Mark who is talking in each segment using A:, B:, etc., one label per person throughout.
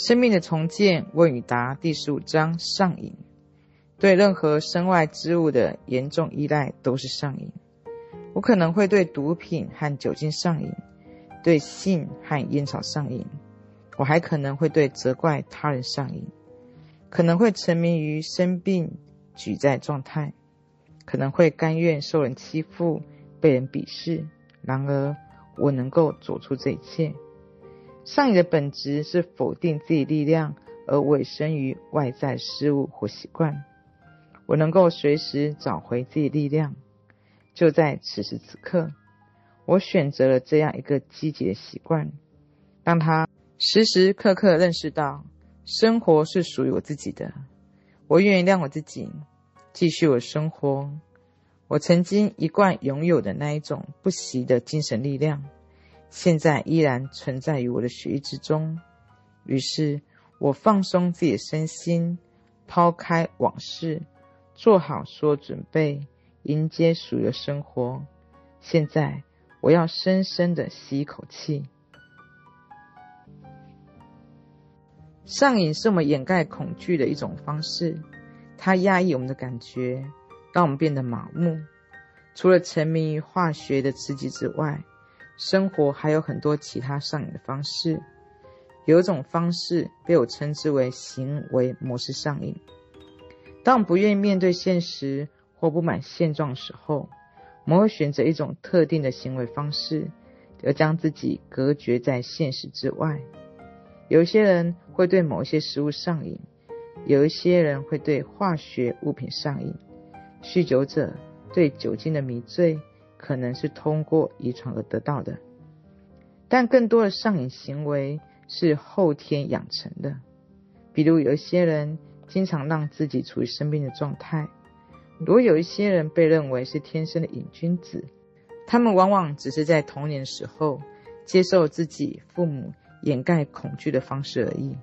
A: 生命的重建问与答第十五章上瘾。对任何身外之物的严重依赖都是上瘾。我可能会对毒品和酒精上瘾，对性和烟草上瘾。我还可能会对责怪他人上瘾，可能会沉迷于生病举债状态，可能会甘愿受人欺负、被人鄙视。然而，我能够走出这一切。上瘾的本质是否定自己力量，而委身于外在事物或习惯。我能够随时找回自己力量。就在此时此刻，我选择了这样一个积极的习惯，让他时时刻刻认识到，生活是属于我自己的。我原谅我自己，继续我生活。我曾经一贯拥有的那一种不息的精神力量，现在依然存在于我的血液之中。于是，我放松自己的身心，抛开往事，做好所有准备，迎接属于的生活。现在，我要深深的吸一口气。上瘾是我们掩盖恐惧的一种方式，它压抑我们的感觉。让我们变得麻木。除了沉迷于化学的刺激之外，生活还有很多其他上瘾的方式。有一种方式被我称之为行为模式上瘾。当我们不愿意面对现实或不满现状时候，我们会选择一种特定的行为方式，而将自己隔绝在现实之外。有一些人会对某些食物上瘾，有一些人会对化学物品上瘾。酗酒者对酒精的迷醉，可能是通过遗传而得到的，但更多的上瘾行为是后天养成的。比如，有一些人经常让自己处于生病的状态；如果有一些人被认为是天生的瘾君子，他们往往只是在童年时候接受自己父母掩盖恐惧的方式而已。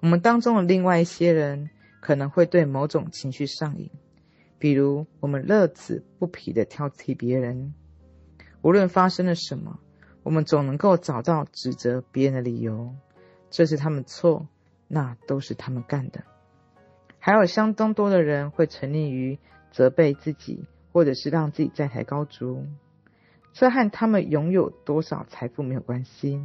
A: 我们当中的另外一些人，可能会对某种情绪上瘾。比如，我们乐此不疲地挑剔别人，无论发生了什么，我们总能够找到指责别人的理由。这是他们错，那都是他们干的。还有相当多的人会沉溺于责备自己，或者是让自己债台高筑。这和他们拥有多少财富没有关系。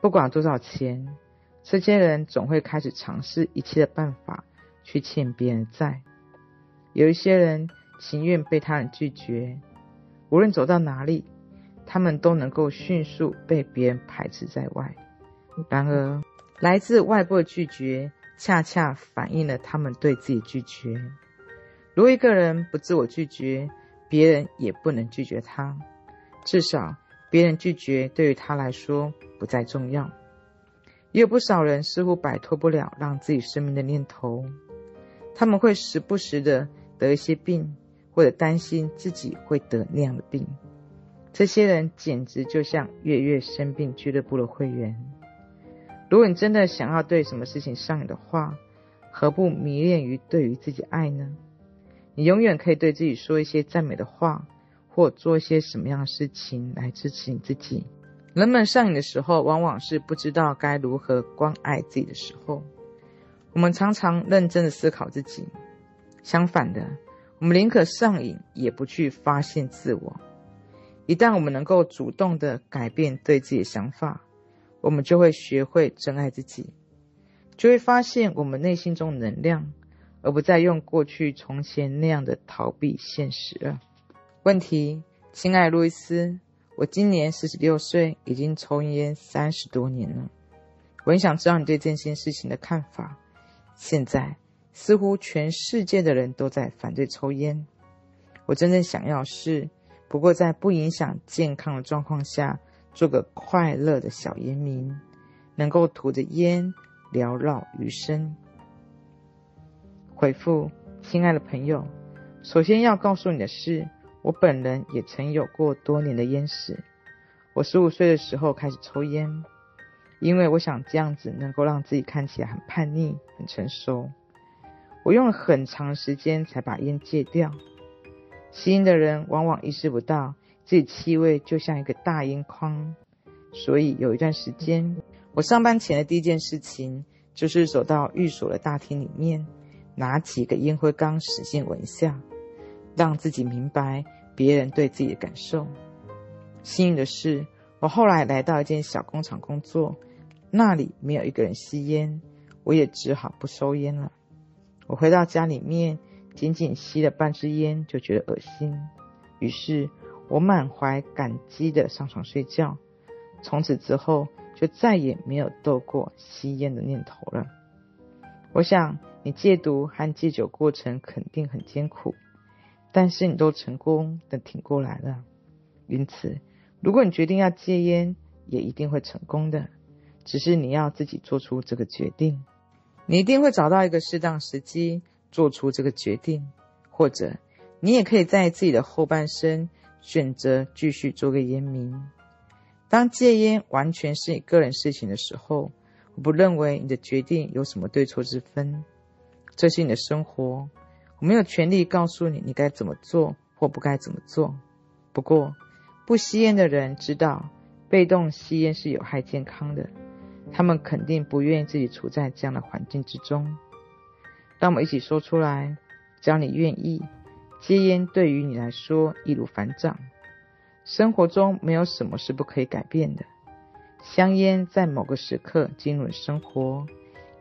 A: 不管多少钱，这些人总会开始尝试一切的办法去欠别人债。有一些人情愿被他人拒绝，无论走到哪里，他们都能够迅速被别人排斥在外。然而，来自外部的拒绝，恰恰反映了他们对自己拒绝。如果一个人不自我拒绝，别人也不能拒绝他。至少，别人拒绝对于他来说不再重要。也有不少人似乎摆脱不了让自己生命的念头，他们会时不时的。得一些病，或者担心自己会得那样的病，这些人简直就像月月生病俱乐部的会员。如果你真的想要对什么事情上瘾的话，何不迷恋于对于自己爱呢？你永远可以对自己说一些赞美的话，或做一些什么样的事情来支持你自己。人们上瘾的时候，往往是不知道该如何关爱自己的时候。我们常常认真的思考自己。相反的，我们宁可上瘾，也不去发现自我。一旦我们能够主动地改变对自己的想法，我们就会学会珍爱自己，就会发现我们内心中能量，而不再用过去从前那样的逃避现实了。问题，亲爱路易斯，我今年四十六岁，已经抽烟三十多年了。我很想知道你对这件事情的看法。现在。似乎全世界的人都在反对抽烟。我真正想要是，不过在不影响健康的状况下，做个快乐的小烟民，能够吐着烟缭绕余生。回复，亲爱的朋友，首先要告诉你的是，我本人也曾有过多年的烟史。我十五岁的时候开始抽烟，因为我想这样子能够让自己看起来很叛逆、很成熟。我用了很长时间才把烟戒掉。吸烟的人往往意识不到自己气味就像一个大烟筐，所以有一段时间我上班前的第一件事情就是走到寓所的大厅里面，拿起一个烟灰缸，使劲闻一下，让自己明白别人对自己的感受。幸运的是，我后来来到一间小工厂工作，那里没有一个人吸烟，我也只好不抽烟了。我回到家里面，仅仅吸了半支烟就觉得恶心，于是我满怀感激的上床睡觉。从此之后，就再也没有斗过吸烟的念头了。我想你戒毒和戒酒过程肯定很艰苦，但是你都成功的挺过来了，因此。如果你决定要戒烟，也一定会成功的。只是你要自己做出这个决定，你一定会找到一个适当时机做出这个决定，或者你也可以在自己的后半生选择继续做个烟民。当戒烟完全是你个人事情的时候，我不认为你的决定有什么对错之分。这是你的生活，我没有权利告诉你你该怎么做或不该怎么做。不过，不吸烟的人知道，被动吸烟是有害健康的。他们肯定不愿意自己处在这样的环境之中。让我们一起说出来，只要你愿意，戒烟对于你来说易如反掌。生活中没有什么是不可以改变的。香烟在某个时刻进入了生活，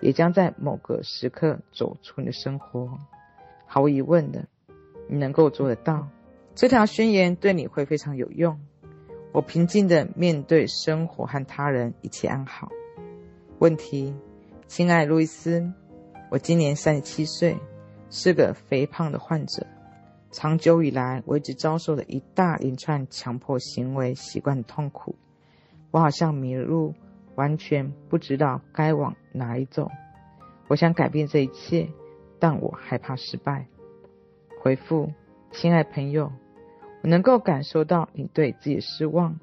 A: 也将在某个时刻走出你的生活。毫无疑问的，你能够做得到。这条宣言对你会非常有用。我平静地面对生活和他人，一切安好。问题，亲爱路易斯，我今年三十七岁，是个肥胖的患者。长久以来，我一直遭受了一大连串强迫行为习惯的痛苦。我好像迷了路，完全不知道该往哪里走。我想改变这一切，但我害怕失败。回复，亲爱朋友。我能够感受到你对自己的失望。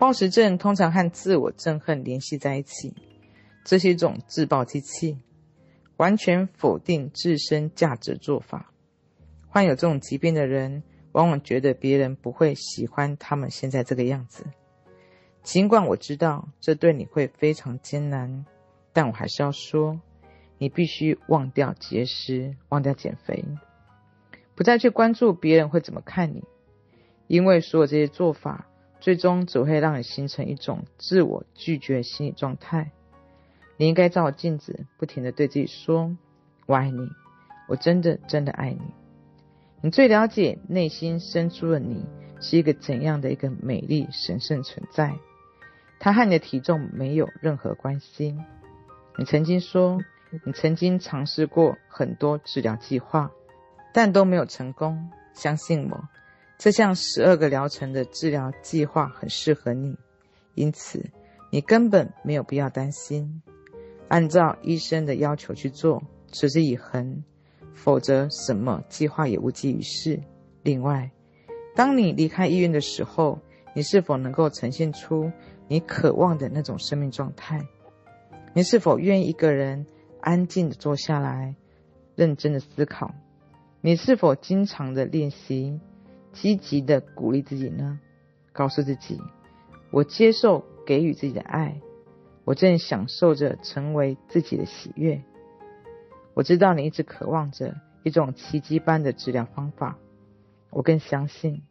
A: 暴食症通常和自我憎恨联系在一起，这是一种自暴自弃、完全否定自身价值做法。患有这种疾病的人，往往觉得别人不会喜欢他们现在这个样子。尽管我知道这对你会非常艰难，但我还是要说，你必须忘掉节食，忘掉减肥，不再去关注别人会怎么看你。因为所有这些做法，最终只会让你形成一种自我拒绝心理状态。你应该照镜子，不停地对自己说：“我爱你，我真的真的爱你。”你最了解内心深处的你是一个怎样的一个美丽神圣存在。它和你的体重没有任何关系。你曾经说，你曾经尝试过很多治疗计划，但都没有成功。相信我。这项十二个疗程的治疗计划很适合你，因此你根本没有必要担心。按照医生的要求去做，持之以恒，否则什么计划也无济于事。另外，当你离开医院的时候，你是否能够呈现出你渴望的那种生命状态？你是否愿意一个人安静的坐下来，认真的思考？你是否经常的练习？积极的鼓励自己呢，告诉自己，我接受给予自己的爱，我正享受着成为自己的喜悦。我知道你一直渴望着一种奇迹般的治疗方法，我更相信，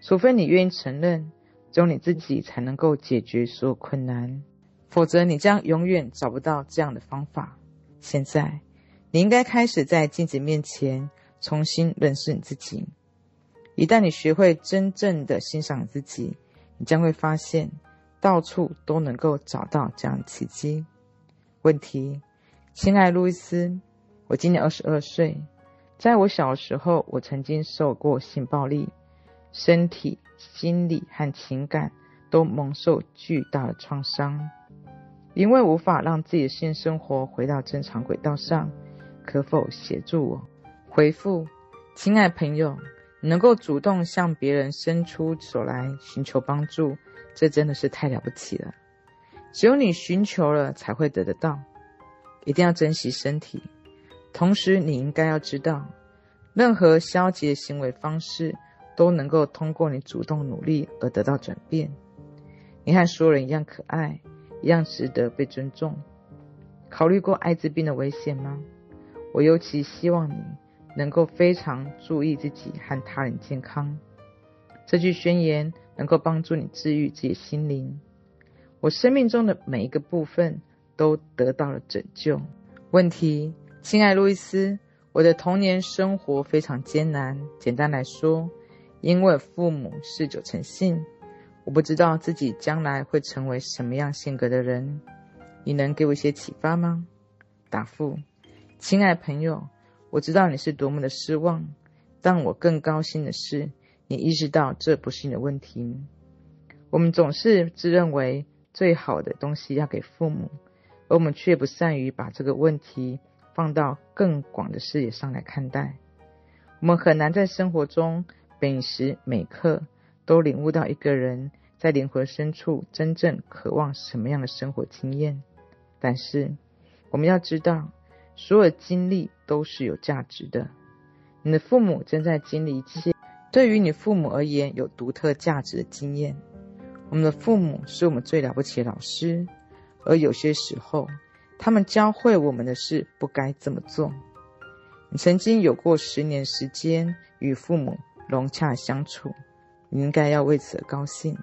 A: 除非你愿意承认，只有你自己才能够解决所有困难，否则你将永远找不到这样的方法。现在，你应该开始在镜子面前重新认识你自己。一旦你学会真正的欣赏自己，你将会发现到处都能够找到这样的奇迹。问题，亲爱路易斯，我今年二十二岁，在我小时候，我曾经受过性暴力，身体、心理和情感都蒙受巨大的创伤。因为无法让自己的性生活回到正常轨道上，可否协助我？回复，亲爱朋友。能够主动向别人伸出手来寻求帮助，这真的是太了不起了。只有你寻求了，才会得得到。一定要珍惜身体，同时你应该要知道，任何消极的行为方式都能够通过你主动努力而得到转变。你和所有人一样可爱，一样值得被尊重。考虑过艾滋病的危险吗？我尤其希望你能够非常注意自己和他人健康。这句宣言能够帮助你治愈自己心灵。我生命中的每一个部分都得到了拯救。问题，亲爱路易斯，我的童年生活非常艰难。简单来说，因为父母嗜酒成性，我不知道自己将来会成为什么样性格的人。你能给我一些启发吗？答复，亲爱朋友，我知道你是多么的失望，但我更高兴的是，你意识到这不是你的问题。我们总是自认为最好的东西要给父母，而我们却不善于把这个问题放到更广的视野上来看待。我们很难在生活中每时每刻都领悟到一个人在灵魂深处真正渴望什么样的生活经验。但是，我们要知道，所有经历都是有价值的。你的父母正在经历一切对于你父母而言有独特价值的经验。我们的父母是我们最了不起的老师，而有些时候，他们教会我们的是不该这么做。你曾经有过十年时间与父母融洽相处，你应该要为此而高兴，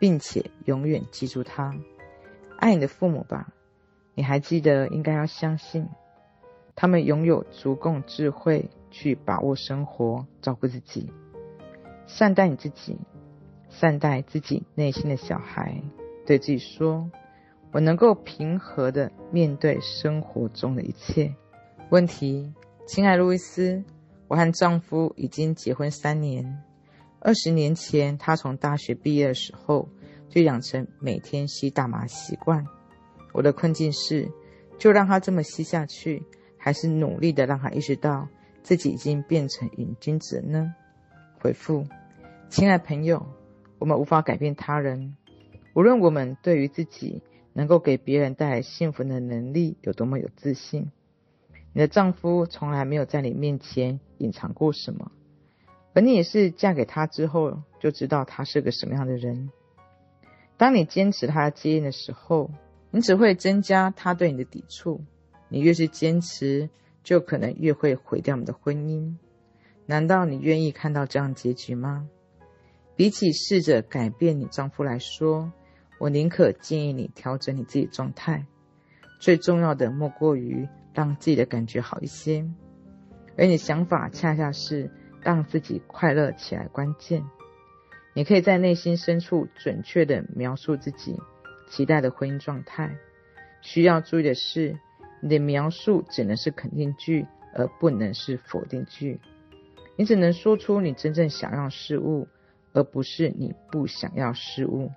A: 并且永远记住他。爱你的父母吧。你还记得，应该要相信，他们拥有足够智慧去把握生活，照顾自己，善待你自己，善待自己内心的小孩。对自己说：“我能够平和地面对生活中的一切问题。”亲爱路易斯，我和丈夫已经结婚三年。二十年前，他从大学毕业的时候就养成每天吸大麻习惯。我的困境是，就让他这么吸下去，还是努力的让他意识到自己已经变成瘾君子呢？回复，亲爱朋友，我们无法改变他人，无论我们对于自己能够给别人带来幸福的能力有多么有自信。你的丈夫从来没有在你面前隐藏过什么，而你也是嫁给他之后就知道他是个什么样的人。当你坚持他的戒烟的时候，你只会增加他对你的抵触，你越是坚持，就可能越会毁掉你的婚姻。难道你愿意看到这样结局吗？比起试着改变你丈夫来说，我宁可建议你调整你自己状态。最重要的莫过于让自己的感觉好一些，而你想法恰恰是让自己快乐起来关键。你可以在内心深处准确地描述自己。期待的婚姻状态，需要注意的是，你的描述只能是肯定句，而不能是否定句。你只能说出你真正想要事物，而不是你不想要事物。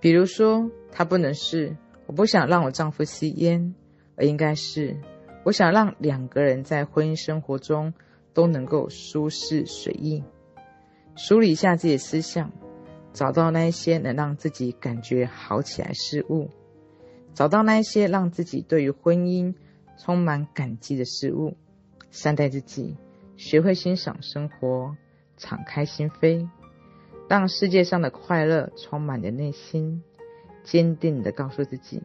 A: 比如说，它不能是“我不想让我丈夫吸烟”，而应该是“我想让两个人在婚姻生活中都能够舒适随意”。梳理一下自己的思想。找到那一些能让自己感觉好起来事物，找到那一些让自己对于婚姻充满感激的事物，善待自己，学会欣赏生活，敞开心扉，让世界上的快乐充满你的内心，坚定地告诉自己：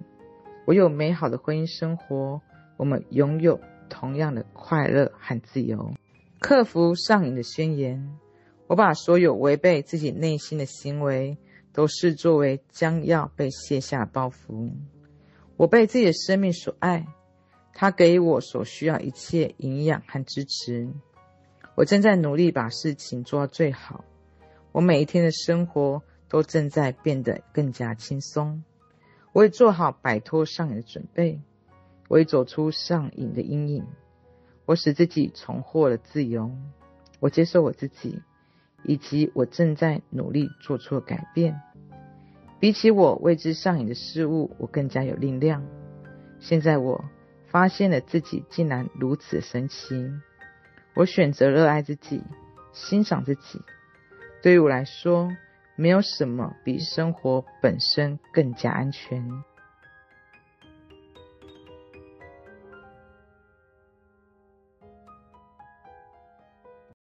A: 我有美好的婚姻生活，我们拥有同样的快乐和自由。克服上瘾的宣言。我把所有违背自己内心的行为都视作为将要被卸下包袱。我被自己的生命所爱，他给我所需要一切营养和支持。我正在努力把事情做到最好。我每一天的生活都正在变得更加轻松。我已做好摆脱上瘾的准备。我已走出上瘾的阴影。我使自己重获了自由。我接受我自己。以及我正在努力做出改变。比起我为之上瘾的事物，我更加有力量。现在我发现了自己竟然如此神奇。我选择热爱自己，欣赏自己。对于我来说，没有什么比生活本身更加安全。